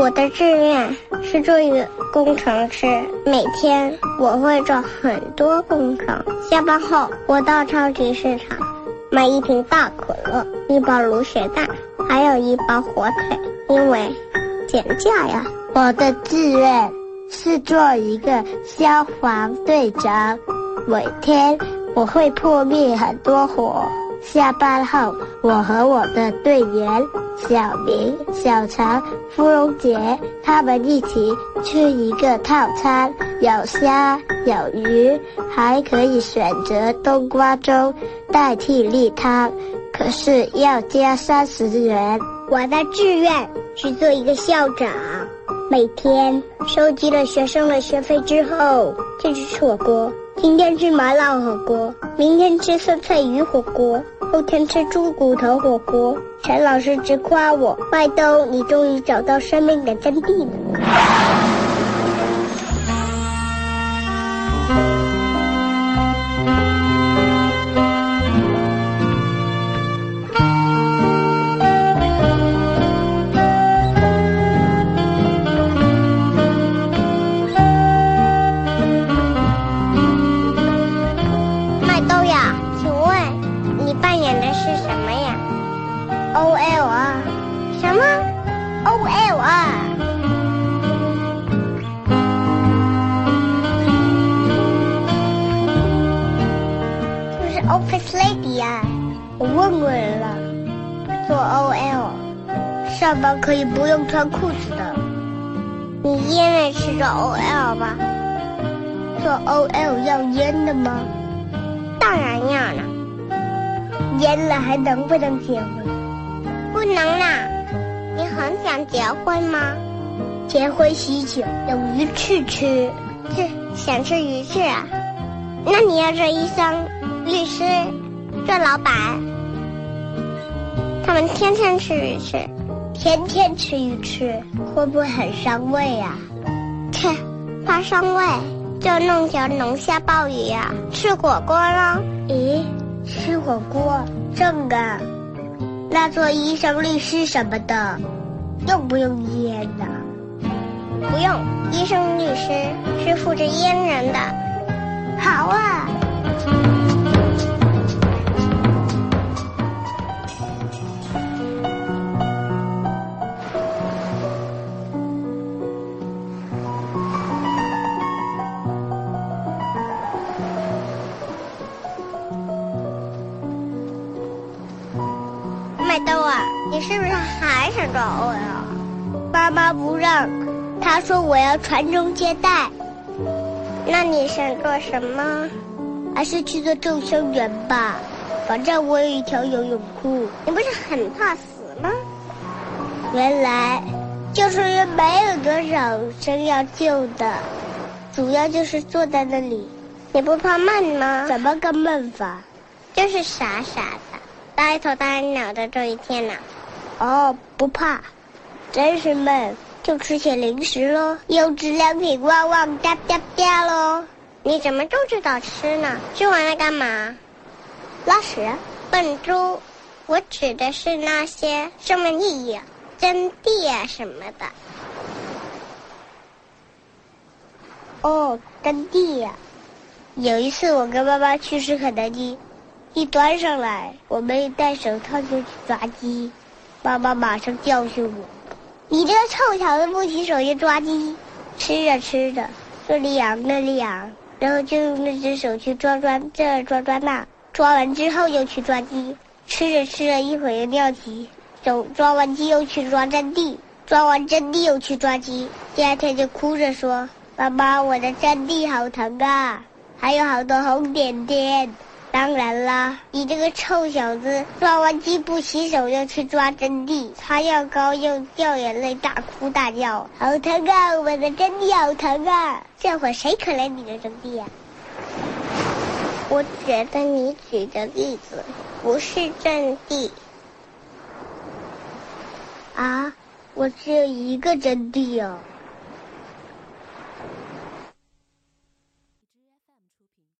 我的志愿是做一个工程师，每天我会做很多工程。下班后，我到超级市场买一瓶大可乐，一包卤血蛋，还有一包火腿，因为减价呀。我的志愿是做一个消防队长，每天我会扑灭很多火。下班后，我和我的队员小明、小常、芙蓉姐他们一起吃一个套餐，有虾有鱼，还可以选择冬瓜粥代替例汤，可是要加三十元。我的志愿是做一个校长，每天收集了学生的学费之后，就去吃火锅。今天吃麻辣火锅，明天吃酸菜鱼火锅，后天吃猪骨头火锅。陈老师直夸我：“麦兜，你终于找到生命的真谛了。”演的是什么呀？OL 啊？什么？OL 啊？就是 Office Lady 呀、我问过人了，做 OL 上班可以不用穿裤子的。你烟也是做 OL 吧？做 OL 要烟的吗？当然要了，烟了还能不能结婚？不能啦！你很想结婚吗？结婚喜酒有鱼翅吃，哼，想吃鱼翅啊？那你要做医生、律师、做老板，他们天天吃鱼翅，天天吃鱼翅，会不会很伤胃呀、切，怕伤胃。就弄条龙虾鲍鱼呀、吃火锅喽。咦，吃火锅正的？那做医生、律师什么的，用不用烟呢？不用，医生、律师是负责阉人的。好啊。麦兜啊，你是不是还想找我呀妈妈不让，她说我要传宗接代。那你想做什么？还是去做救生员吧，反正我有一条游泳裤。你不是很怕死吗？原来救生员没有多少生要救的，主要就是坐在那里。你不怕闷吗？怎么个闷法？就是傻傻的。呆头呆脑的这一天呢、哦，不怕，真是闷，就吃些零食喽，优质良品旺旺哒哒哒喽。你怎么就知道吃呢？吃完了干嘛？拉屎。笨猪，我指的是那些生命意义、真谛啊什么的。哦，真谛呀、有一次我跟妈妈去吃肯德基。一端上来，我没戴手套就去抓鸡，妈妈马上教训我：“你这个臭小子不洗手就抓鸡！”吃着吃着，这里痒那里痒，然后就用那只手去抓抓这抓抓那，抓完之后又去抓鸡，吃着吃着一会儿又尿急，走抓完鸡又去抓阵地，抓完阵地又去抓鸡，第二天就哭着说：“妈妈，我的阵地好疼啊，还有好多红点点。”当然啦，你这个臭小子，抓完鸡不洗手就去抓真谛，擦药膏又掉眼泪，大哭大叫，好疼啊！我的真谛好疼啊！这会谁可怜你的真谛呀、我觉得你举的例子不是真谛。啊，我只有一个真谛哦。